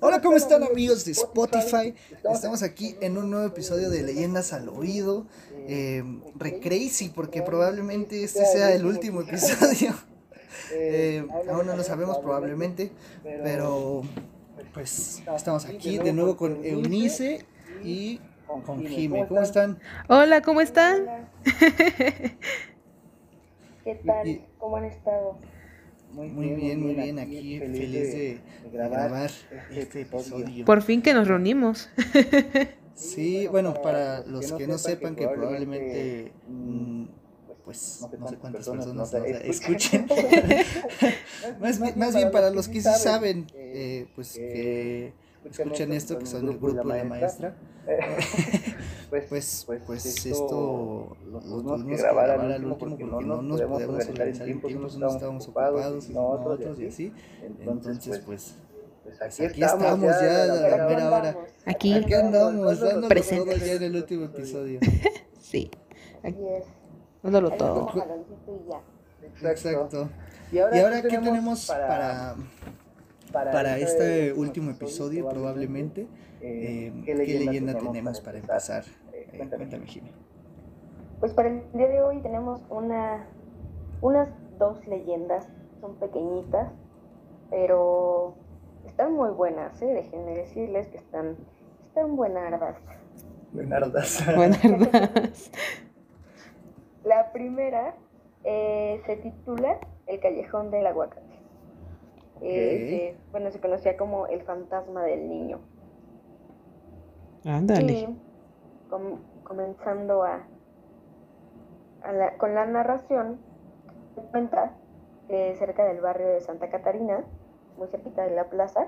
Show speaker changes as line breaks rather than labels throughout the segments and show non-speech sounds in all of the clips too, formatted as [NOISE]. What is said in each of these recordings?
Hola, ¿cómo están amigos de Spotify? Estamos aquí en un nuevo episodio de Leyendas al Oído. Eh, Recrazy, porque probablemente este sea el último episodio. [LAUGHS] [LAUGHS] Eh, aún no lo sabemos probablemente, pero pues estamos aquí de nuevo con Eunice y con Jime. ¿Cómo están?
Hola, ¿cómo están? [LAUGHS]
¿Qué tal? ¿Cómo han estado?
Muy bien, muy bien. Aquí feliz de grabar este episodio.
Por fin que nos reunimos.
Sí, bueno, para los que no sepan que probablemente, mm, pues, no sé cuántas personas nos escuchen. [LAUGHS] [LAUGHS] más, más bien para los que sí saben, eh, pues, que escuchan esto, que son el grupo de la maestra. [LAUGHS] Pues, pues, esto lo tuvimos que grabar al último porque no nos podemos organizar en tiempo, no estábamos ocupados y nosotros y así. Entonces, pues, aquí, aquí estamos ya a la mera hora.
Aquí,
aquí andamos, dándolo todo ya en el último episodio. [LAUGHS]
sí, aquí dándolo todo.
Exacto. ¿Y ahora, qué tenemos para, para, este último episodio probablemente? Eh, ¿qué, leyenda tenemos para empezar? Eh, cuéntame, Jimmy.
Pues para el día de hoy tenemos una, unas dos leyendas, son pequeñitas, pero están muy buenas, ¿eh? déjenme decirles que están, están buenardas.
Buenardas. [LAUGHS]
buenardas.
La primera eh, se titula El Callejón del Aguacate. Eh, bueno, se conocía como el fantasma del niño.
Ándale.
comenzando a, con la narración, se cuenta que cerca del barrio de Santa Catarina, muy cerquita de la plaza,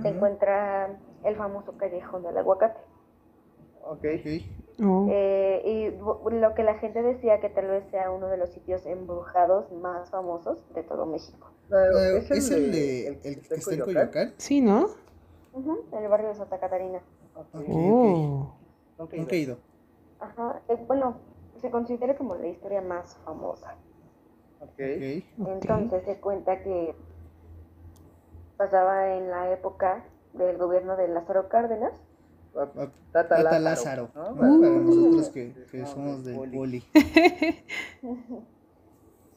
se encuentra el famoso callejón del aguacate.
Ok.
Oh. Eh, y lo que la gente decía que tal vez sea uno de los sitios embrujados más famosos de todo México.
¿Es, el, de, el, que está en Coyoacán?
Sí, ¿no?
en el barrio de Santa Catarina.
Oh.
Nunca he ido.
Ajá, eh, bueno, se considera como la historia más famosa.
Okay.
Entonces se cuenta que pasaba en la época del gobierno de Lázaro Cárdenas.
Tata, Lázaro, ¿no? para, nosotros que, que somos del poli. [LAUGHS]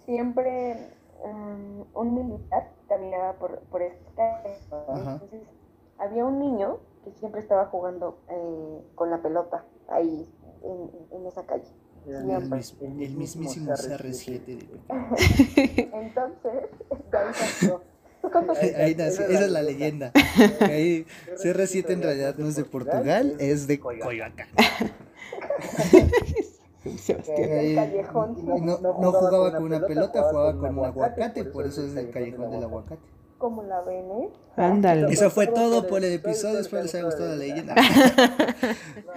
Siempre um, un militar caminaba por, por esta Entonces había un niño que siempre estaba jugando eh, con la pelota ahí en, en esa calle.
El, el, mismísimo CR7. [LAUGHS]
Entonces, ahí [LAUGHS]
Ahí, esa es la leyenda. Ahí, [LAUGHS] CR7 en realidad no es de Portugal, es de Coyoacán. [LAUGHS] no, no jugaba con una pelota, jugaba con un aguacate, por eso es el callejón del aguacate
como la ven, ¿eh?
Ándale.
Eso fue todo por el episodio, espero les haya gustado la leyenda.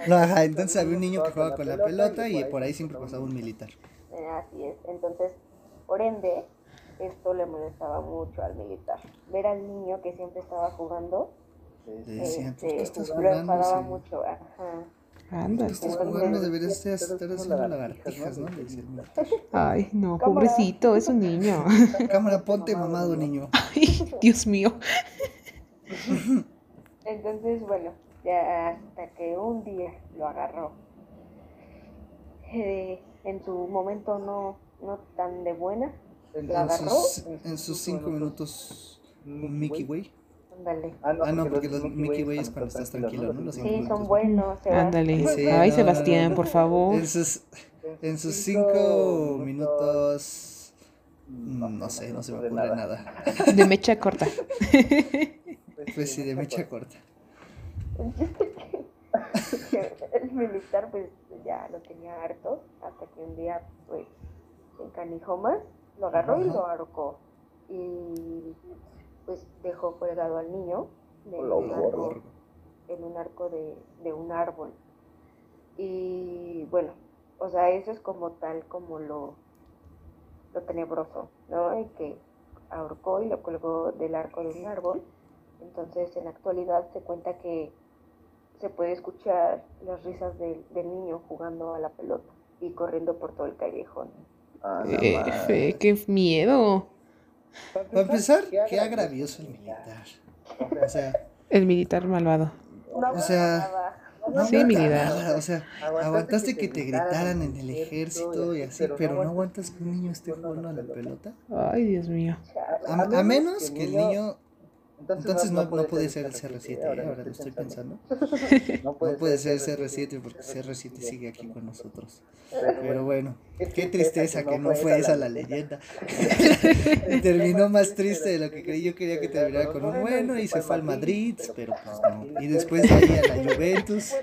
no, ajá, entonces había un niño que jugaba con la pelota y por ahí siempre pasaba un militar.
Eh, así es, entonces, por ende, esto le molestaba mucho al militar. Ver al niño que siempre estaba jugando,
le decían, ¿por qué
este,
estás
lo
jugando?
enfadaba
Sí.
mucho, ajá.
Anda.
Estás jugando, deberías estar haciendo lagartijas, ¿no? Le decía el militar.
Ay, no, pobrecito, es un niño. [LAUGHS]
Cámara, ponte mamado, niño.
Ay, Dios mío.
Entonces, bueno, ya hasta que un día lo agarró. Eh, en su momento no, no tan de buena,
En,
agarró.
sus, en sus cinco minutos Mickey Way.
Ándale.
Ah, no, porque los Mickey Way es cuando estás tranquilo, ¿no? Los
Sí,
minutos.
son buenos.
Ándale.
Sí,
Ay,
no,
Sebastián, por favor.
En sus, en sus cinco minutos. mm, No sé, no se me ocurre nada.
De mecha corta.
Pues sí, de mecha corta. [LAUGHS]
El militar pues ya lo tenía harto hasta que un día pues se encanijó más, lo agarró y lo ahorcó y pues dejó colgado al niño de
Lo
un arco,
gordo.
en un arco de, de un árbol y bueno, o sea eso es como tal como lo, lo tenebroso, ¿no? Que ahorcó y lo colgó del arco de un árbol entonces, en la actualidad se cuenta que se puede escuchar las risas del, del niño jugando a la pelota y corriendo por todo el callejón.
Eh, fe, qué miedo.
Para empezar, qué agravioso el militar. O sea,
El militar malvado.
O sea. No
Sí,
me
mi vida.
acaba, O sea, aguantaste que te gritaran en el ejército y así, pero no aguantas que un niño esté jugando a la pelota.
Ay, Dios mío.
A, a menos que el niño. Entonces no, no puede ser el CR7, ¿eh? ahora lo estoy pensando. [LAUGHS] No puede ser el CR7 porque CR7 sigue aquí con nosotros. Pero bueno, qué tristeza que no fue esa la leyenda. [LAUGHS] [LAUGHS] Terminó más triste de lo que creí. Yo quería que terminara con un bueno y se fue al Madrid, pero pues no. Y después de ahí a la Juventus.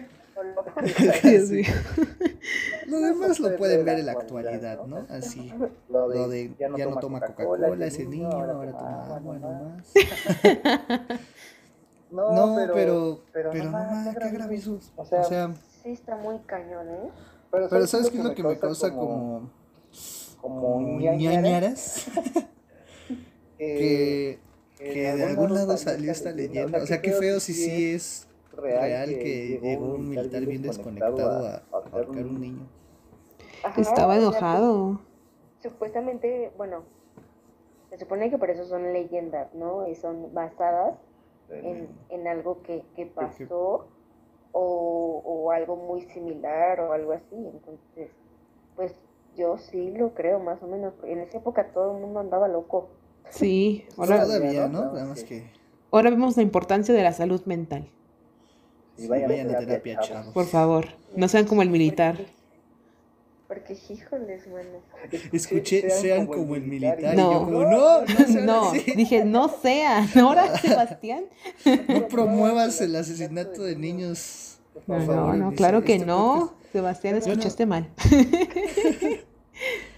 Mío. [LAUGHS] [LAUGHS]
Lo demás lo pueden ver en la actualidad, ¿no? [LAUGHS] Así, lo de ya no toma Coca-Cola ese niño, ahora toma agua nomás. No, pero, pero no mames, qué gravísimos. O sea,
Sí, está muy cañón, ¿eh?
pero ¿sabes qué es lo que me causa como, como ñañaras? Que, que de algún lado salió esta leyenda. O sea, qué feo si sí es real que llegó un militar bien desconectado a ahorcar un niño.
Ajá,
Estaba enojado.
pues, supuestamente, bueno, se supone que por eso son leyendas, ¿no? Y son basadas en, en algo que, que pasó o, o algo muy similar o algo así. Entonces, pues yo sí lo creo más o menos. En esa época todo el mundo andaba loco.
Sí. [LAUGHS] Ahora,
Todavía, ¿no? Nada más que
ahora vemos la importancia de la salud mental.
Sí, vayan a terapia, chavos.
Por favor, no sean como el militar.
Porque, híjoles, mano.
Escuché, sean como el militar. Y
No.
yo como, no, no [LAUGHS] sean
No, [LAUGHS] dije, no sea. [LAUGHS] Ahora, Sebastián.
No promuevas el asesinato de niños. por
No,
favor,
no, claro que
este
no. Sebastián,
no-
escuchaste mal.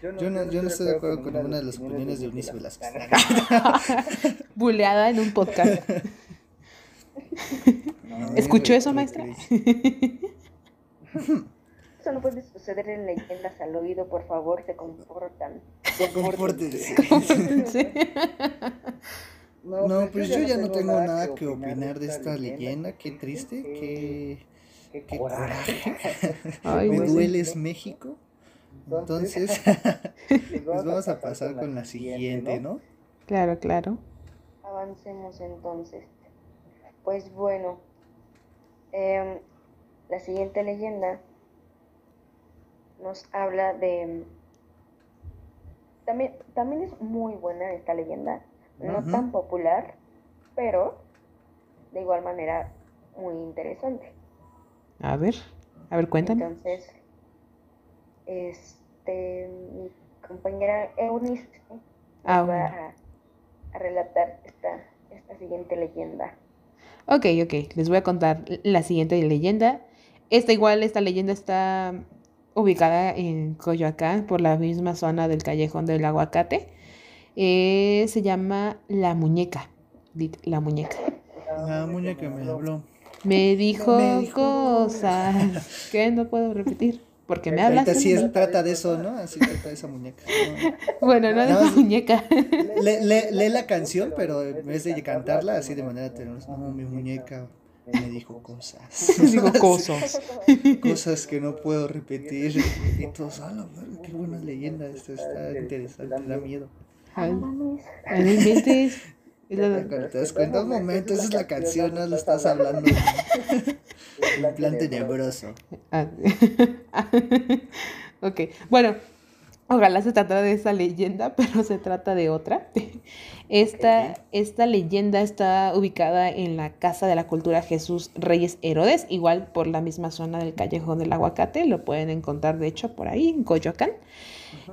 Yo no, yo no estoy de acuerdo con ninguna de las opiniones de Eunice Velázquez.
Buleada en un podcast.
No,
¿Escuchó eso, maestra? [LAUGHS]
Eso no puede suceder en leyendas al oído, por favor, se comportan.
Compórtense. [LAUGHS] No, pues yo ya no tengo nada que opinar de esta leyenda. Qué triste, qué, qué coraje. [LAUGHS]
Ay,
Me dueles México. Entonces, pues vamos a pasar con la siguiente, ¿no?
Claro, claro.
Avancemos entonces. Pues bueno, em, la siguiente leyenda nos habla de... También, también es muy buena esta leyenda, no tan popular, pero de igual manera muy interesante.
A ver, a ver, cuéntame.
Entonces, este, mi compañera Eunice
Ah,
va
bueno.
a, a relatar esta, esta siguiente leyenda.
Ok, ok, les voy a contar la siguiente leyenda. Esta igual, esta leyenda está ubicada en Coyoacán, por la misma zona del callejón del aguacate. Eh, se llama La Muñeca. La Muñeca.
La muñeca me habló.
Me dijo,
Me dijo
cosas que no puedo repetir. Porque me hablas.
Ahorita sí es, trata de eso, ¿no? Así trata de esa muñeca. ¿no?
Bueno, no de la
más-
muñeca.
Lee, lee- lee la canción, pero en vez de cantarla así de manera tenorosa, no, mi muñeca me dijo cosas. [LAUGHS]
Digo cosas. [LAUGHS]
cosas que no puedo repetir. Y todos, ah, la verga, qué buena leyenda, esto está interesante, da miedo.
Ay,
no.
Es la-
Cuando te das cuenta, un momento, esa es la canción, no lo estás hablando. [LAUGHS] En plan tenebroso.
Ah, [LAUGHS] ok, bueno, ojalá se tratara de esa leyenda, [LAUGHS] pero se trata de otra. Esta, esta leyenda está ubicada en la Casa de la Cultura Jesús Reyes Herodes, igual por la misma zona del Callejón del Aguacate, lo pueden encontrar de hecho por ahí, en Coyoacán.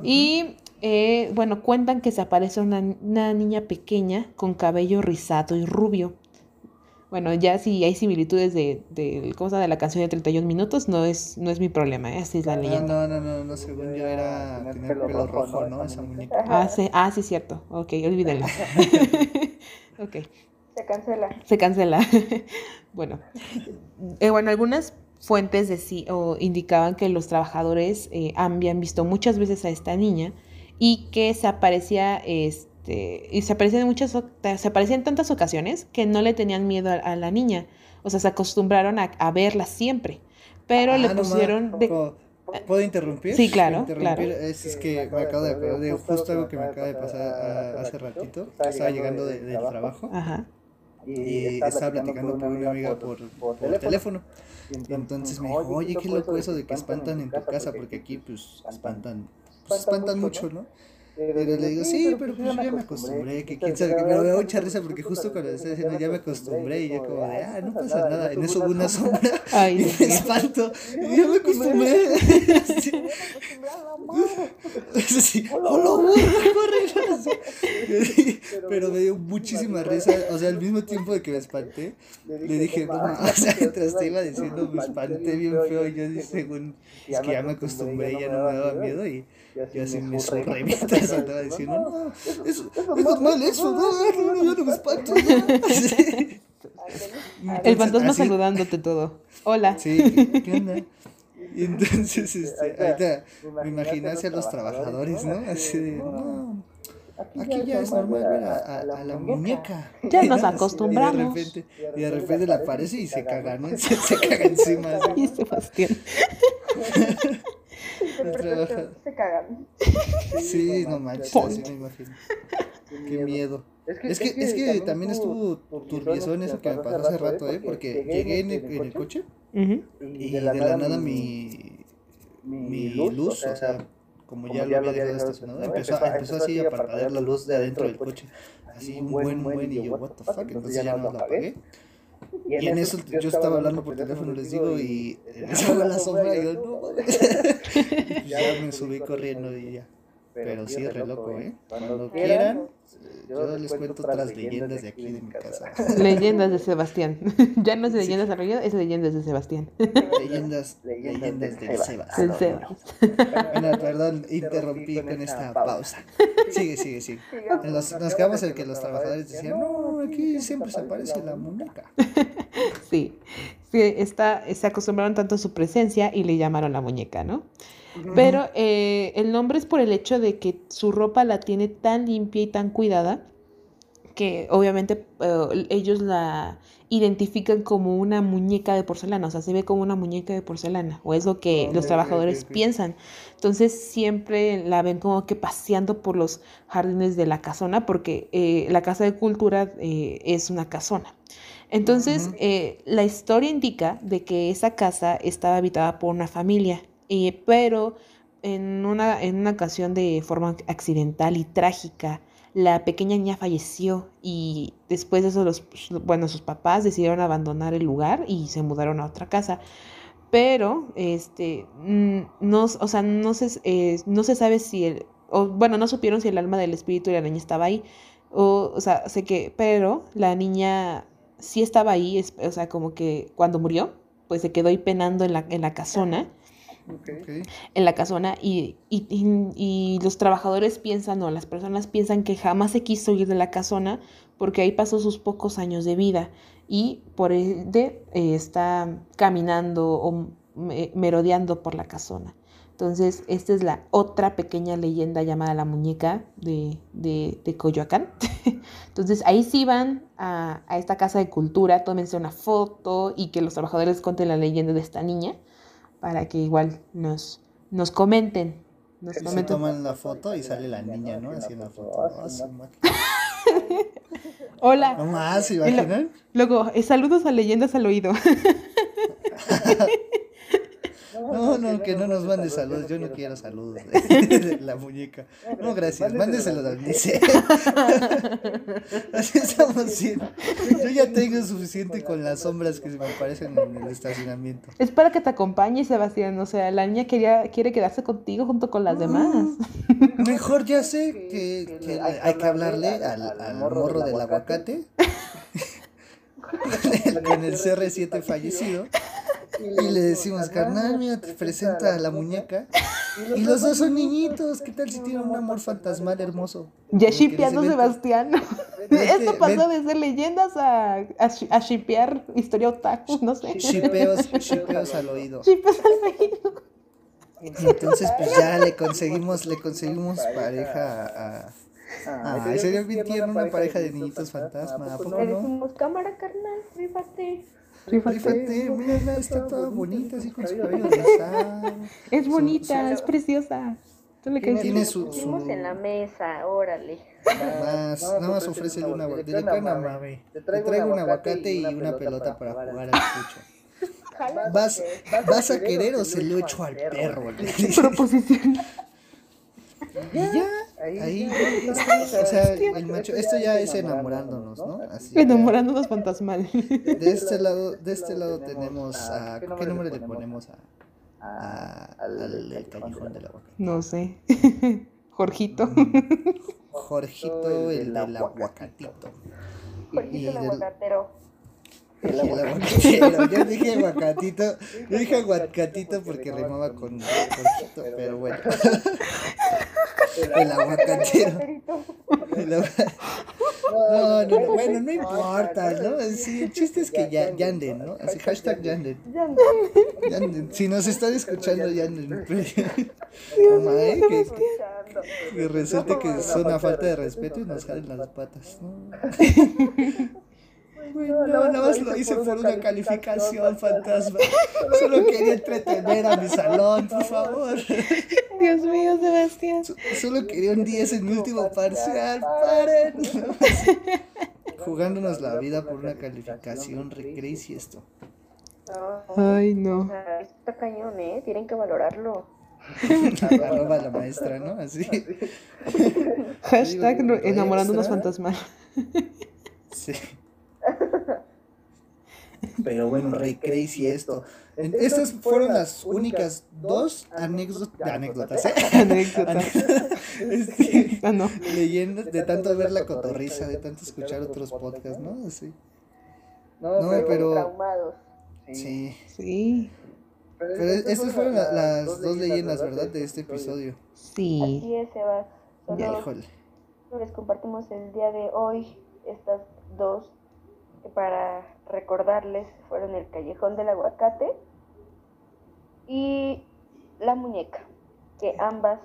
Y eh, bueno, cuentan que se aparece una, una niña pequeña con cabello rizado y rubio. Bueno, ya si hay similitudes de, de, ¿cómo se llama? de la canción de 31 minutos, no es, no es mi problema, ¿eh? así es la leyenda.
no, no, no, no, según yo era tener pelo rojo, ¿no? Esa muñeca.
Ah, sí, ah, sí, cierto. Ok, olvídenlo. [LAUGHS] [LAUGHS] ok,
Se cancela.
se cancela. [LAUGHS] bueno, eh, bueno, algunas fuentes decí- o indicaban que los trabajadores eh, habían visto muchas veces a esta niña y que se aparecía, este, y se aparecía en muchas, se aparecía en tantas ocasiones que no le tenían miedo a, a la niña. O sea, se acostumbraron a, a verla siempre. Pero le
Ah, no, ma,
pusieron de...
¿puedo- ¿Puedo interrumpir?
Sí, claro,
¿Puedo interrumpir?
claro.
Es, es que me acabo de acordar de justo algo que me acaba de pasar hace ratito. que Estaba llegando de- del trabajo
Ajá.
y estaba platicando con una amiga por, por teléfono. Entonces me dijo, oye, qué loco eso de que espantan en tu casa, porque aquí pues espantan, pues espantan mucho, ¿no? Pero le digo, sí, pero pues yo ya me acostumbré, que quién sabe, me da mucha risa porque justo cuando le estaba diciendo ya me acostumbré y yo como de, ah, [LAUGHS] no pasa nada, en eso hubo una sombra y me espanto, y ya me acostumbré. Sí, hola, corre, pero me dio muchísima risa, o sea, al mismo tiempo de que me espanté, le dije, no, [LAUGHS] o sea, [LAUGHS] mientras te iba diciendo, me espanté bien feo, y yo dije, según, es que ya me acostumbré, ya no me daba miedo y así me surré mientras andaba diciendo, no, es, es normal eso, no, yo no me espanto. [LAUGHS]
El fantasma saludándote todo. Hola.
Sí, ¿qué onda? [LAUGHS] Y entonces, este, ahorita me imaginé hacia los trabajadores, ¿no? Así de, no, aquí ya es normal ver a, a, la muñeca.
Ya nos acostumbramos.
Y de repente, y de repente le aparece y se caga, ¿no? Se, se caga [LAUGHS] encima.
Y Sebastián.
Cagan.
Sí, no manches, así me imagino. Qué miedo. Es que, es que, es que también estuvo turbiezón eso que me pasó hace rato, ¿eh? Porque llegué en el, en el coche y de la nada mi, mi luz, o sea, como ya lo había dejado estacionado, empezó, empezó así a parpadear la luz de adentro del coche. Así un buen, buen, y yo, what the fuck, entonces ya no la apagué. Y en eso yo estaba hablando por teléfono, les digo, y se [LAUGHS] la sombra y yo, no, [LAUGHS] ya me subí corriendo y ya. Pero sí, re loco, ¿eh? Cuando quieran, yo les cuento otras leyendas de aquí de mi casa. [LAUGHS]
Leyendas de Sebastián. ya no es leyendas de Arroyo, es leyendas de Sebastián.
Leyendas, leyendas de Sebas. Bueno, perdón, interrumpí con esta pausa. Sigue, sigue, sigue. Nos, nos quedamos en que los trabajadores decían, no, aquí siempre se aparece la muñeca. [LAUGHS]
Sí, sí está, se acostumbraron tanto a su presencia y le llamaron la muñeca, ¿no? Pero eh, el nombre es por el hecho de que su ropa la tiene tan limpia y tan cuidada que obviamente eh, ellos la identifican como una muñeca de porcelana, o sea, se ve como una muñeca de porcelana, o es lo que los trabajadores piensan. Entonces siempre la ven como que paseando por los jardines de la casona, porque eh, la casa de cultura es una casona. Entonces, la historia indica de que esa casa estaba habitada por una familia eh, pero en una, en una ocasión de forma accidental y trágica, la pequeña niña falleció y después de eso los, bueno, sus papás decidieron abandonar el lugar y se mudaron a otra casa. Pero, este, no, o sea, no se, eh, no se sabe si el, o, bueno, no supieron si el alma del espíritu de la niña estaba ahí. O, o sea, sé que, pero la niña sí estaba ahí, o sea, como que cuando murió, pues se quedó ahí penando en la, en la casona. En la casona y, y, los trabajadores piensan o las personas piensan que jamás se quiso ir de la casona porque ahí pasó sus pocos años de vida y por ende eh, está caminando o merodeando por la casona. Entonces, esta es la otra pequeña leyenda llamada la muñeca de, de, Coyoacán. [LAUGHS] Entonces, ahí sí van a, a, esta casa de cultura, tómense una foto y que los trabajadores cuenten la leyenda de esta niña para que igual nos, nos comenten. Nos
comenten. Se toman la foto y sale la niña, ¿no? Así en la foto.
Hola.
No más, imaginan?
Luego, eh, saludos a leyendas al oído. [LAUGHS]
No, no, que no nos mande saludos. Yo no quiero saludos [LAUGHS] de la muñeca. No, gracias. Mándeselos a Nice. [LAUGHS] Así estamos bien. Yo ya tengo suficiente con las sombras que se me aparecen en el estacionamiento.
Es para que te acompañe, Sebastián. O sea, la niña quería, quiere quedarse contigo junto con las demás.
Mejor ya sé que, que hay que hablarle al, al morro del aguacate. [LAUGHS] [LAUGHS] con el CR7 fallecido y le decimos, carnal, mira, te presenta a la muñeca. Y los dos son niñitos. ¿Qué tal si tienen un amor fantasmal hermoso?
Ya shipeando Sebastián. [LAUGHS] Esto pasó de ser leyendas a, a, shipear historia otaku, no sé.
Shipeos, shipeos al oído.
Shipeos al oído.
Entonces, pues ya le conseguimos, le conseguimos pareja a. Ah, sería bien tierno una pareja de niñitos fantasma.
Le decimos, cámara carnal, fíjate.
Fíjate, mira, está toda bonita, así con su cabello. [LAUGHS]
Es bonita, es preciosa. Tú le caes
Tiene su-
Pusimos en la mesa, órale.
Más, nada más ofrécele un aguacate. Dile, "¿Qué onda, mami? Te traigo un aguacate y una pelota para jugar al.
Jala,
¿Vas, ¿Vas a querer o se lo echo al perro?
Proposición.
Y ya, ahí. [LAUGHS] O sea, el macho, esto ya es enamorándonos, ¿no? Así.
Enamorándonos fantasmal. [LAUGHS]
De este lado, de este lado tenemos a. ¿Qué nombre le ponemos a, a- al el callejón del aguacate?
No sé. [LAUGHS] Jorgito.
Jorgito, el del aguacatito. Y
Jorgito el aguacatero.
El aguacatero. Yo dije [LAUGHS] aguacatito. Yo dije aguacatito porque rimaba con pero bueno. El aguacatero. El agua- No, no, no, bueno, no importa, ¿no? Sí, el chiste es que ya, Yanden, ¿no? Así, hashtag Yanden. Yanden. Si nos están escuchando, Yanden. Mamá, ¿eh? Que, que resulte que es una falta de respeto y nos jalen las patas, ¿no? [LAUGHS] Bueno, nada más lo hice por una calificación, fantasma. Solo quería entretener a mi [LAUGHS] salón, por favor.
Dios mío, Sebastián.
So- Solo quería un 10 en mi último parcial, paren. [LAUGHS] Jugándonos la vida por una calificación, re crazy esto.
No,
Ay, no.
está cañón, ¿eh? Tienen que valorarlo. [LAUGHS]
Arroba la maestra, ¿no? Así.
Hashtag enamorándonos
extra.
fantasmal.
Sí. Pero bueno, re crazy esto. En- Estas fueron las únicas dos anécdotas, anécdotas, ¿eh? [LAUGHS]
Anécdota. [LAUGHS]
Este,
Ah, no.
leyendas de tanto ver la cotorriza, de tanto escuchar otros podcasts, ¿no? Así.
No,
No, pero-
Traumados.
Sí.
Sí.
Pero estas fueron la- las dos leyendas, ¿verdad? De este episodio.
Sí.
Así es, Sebas. Solo
Híjole.
les compartimos el día de hoy estas dos para recordarles fueron el Callejón del Aguacate y la muñeca, que ambas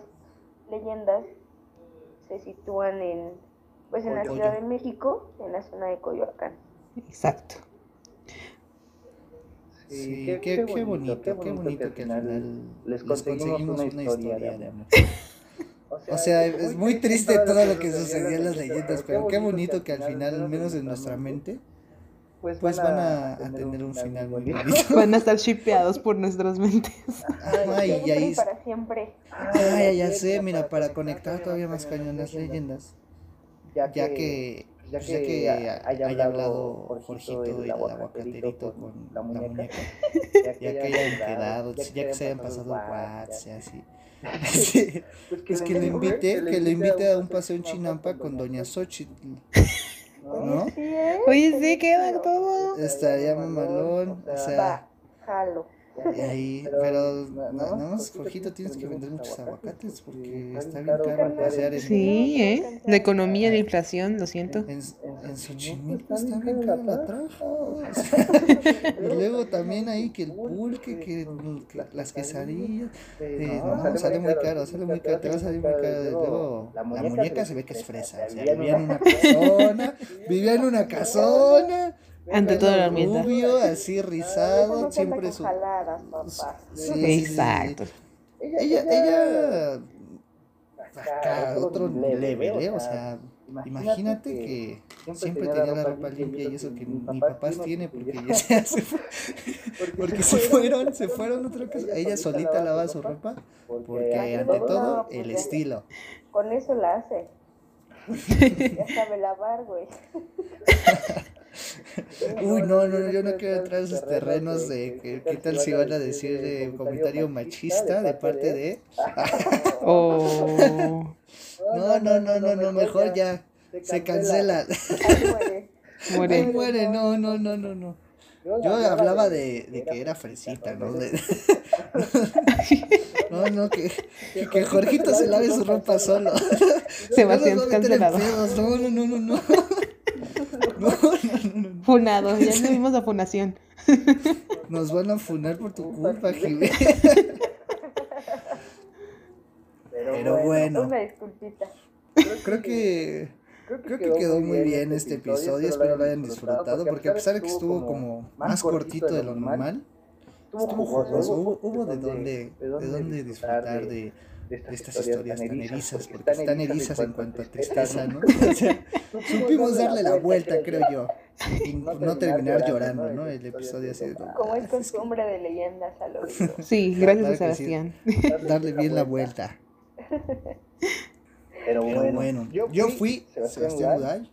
leyendas se sitúan en pues en la. Ciudad de México, en la zona de Coyoacán.
Exacto.
Sí, qué, qué, bonito, qué bonito que al final les conseguimos una historia de amor. [LAUGHS] O sea, es muy triste todo lo que sucedió en las leyendas, pero qué bonito que al final, al menos en nuestra mente, pues van a, a tener un final muy bonito.
Van a estar shipeados por nuestras mentes. [LAUGHS]
Ay, y
Siempre
ahí,
para siempre.
ay, ya sé, mira, para conectar todavía más cañón las leyendas, ya que, pues ya que haya hablado Jorgito el aguacaterito con la muñeca, ya que hayan quedado, ya que se hayan pasado WhatsApp, así. Sí, [LAUGHS] pues que lo invite, que lo invite a un paseo en Chinampa con Doña Xochitl, [LAUGHS] ¿no?
Oye, sí, queda todo.
Estaría mamalón, o sea,
Va, jalo.
Y ahí, pero na- nada más, Jorgito, tienes que vender muchos aguacates porque está bien caro pasear en,
Sí, ¿eh? La economía, la inflación, lo siento.
en, en Xochimilco, está bien cara la traja. o sea, [LAUGHS] y luego también ahí que el pulque, que, que las quesadillas, eh, no, sale muy caro, sale muy caro, te va a salir muy caro. Luego, la muñeca se ve que es fresa, o sea, vivía en una casona, vivía en una casona.
Ante todo la ambienta.
rubio, así rizado,
no
siempre su...
jaladas, papá.
Sí, sí, sí, sí.
Exacto.
Ella, ella, acá, otro level, ¿eh? O sea, imagínate que siempre tenía la ropa limpia y eso que ni papás tiene porque ya [LAUGHS] se hace, porque se fueron, se furon a otra casa. Ella solita lava su ropa porque ante todo el estilo.
Con eso la hace. [LAUGHS] Ya sabe lavar, güey. [LAUGHS]
Uy, no, no, yo no quiero entrar a esos terrenos de que, qué tal si van a decir de comentario machista de parte de...
Oh.
No, no, no, no, no, mejor ya, se cancela.
Muere.
Ay,
Muere.
no, no, no, no, no. Yo hablaba de, de que era fresita, ¿no? De- no, no, que, que, Jorgito se lave su ropa solo.
Sebastián
No en
cancelado.
No, no, no, no, no. No, no, no, no.
Funado, ya funación.
Nos van a funar por tu culpa, Jimé. Pero bueno,
Una disculpita.
creo que creo que quedó muy bien este episodio. Espero lo hayan disfrutado, porque a pesar de que estuvo como más cortito de lo normal, estuvo jugoso. Hubo, hubo de dónde, de dónde disfrutar de de estas historias tan erizas, porque están erizas en cuanto a tristeza, ¿no? [LAUGHS] O sea, supimos darle la vuelta, creo yo, y no terminar llorando, ¿no? El episodio así.
Como es costumbre de leyendas al oído. [LAUGHS]
Sí, gracias a Sebastián.
Darle bien la vuelta.
Pero bueno,
bueno, yo fui Sebastián Udall.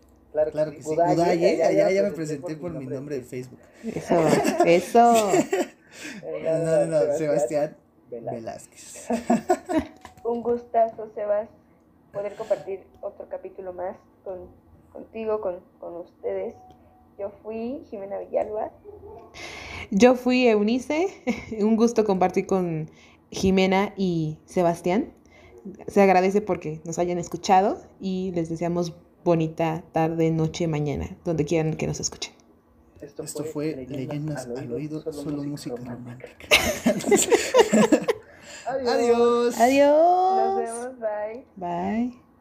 Claro, que sí. Udall, ¿eh? ya, ya, me presenté por mi nombre de Facebook.
Eso, eso. [LAUGHS]
no, no, no, Sebastián Velázquez. [LAUGHS]
Un gustazo, Sebas, poder compartir otro capítulo más con, contigo, con, con ustedes. Yo fui Jimena Villalba.
Yo fui Eunice. [LAUGHS] Un gusto compartir con Jimena y Sebastián. Se agradece porque nos hayan escuchado y les deseamos bonita tarde, noche, mañana, donde quieran que nos escuchen.
Esto, fue, Leyendas, al oído, solo música romántica. [LAUGHS] [LAUGHS]
Adiós.
Adiós.
Nos vemos, bye.
Bye.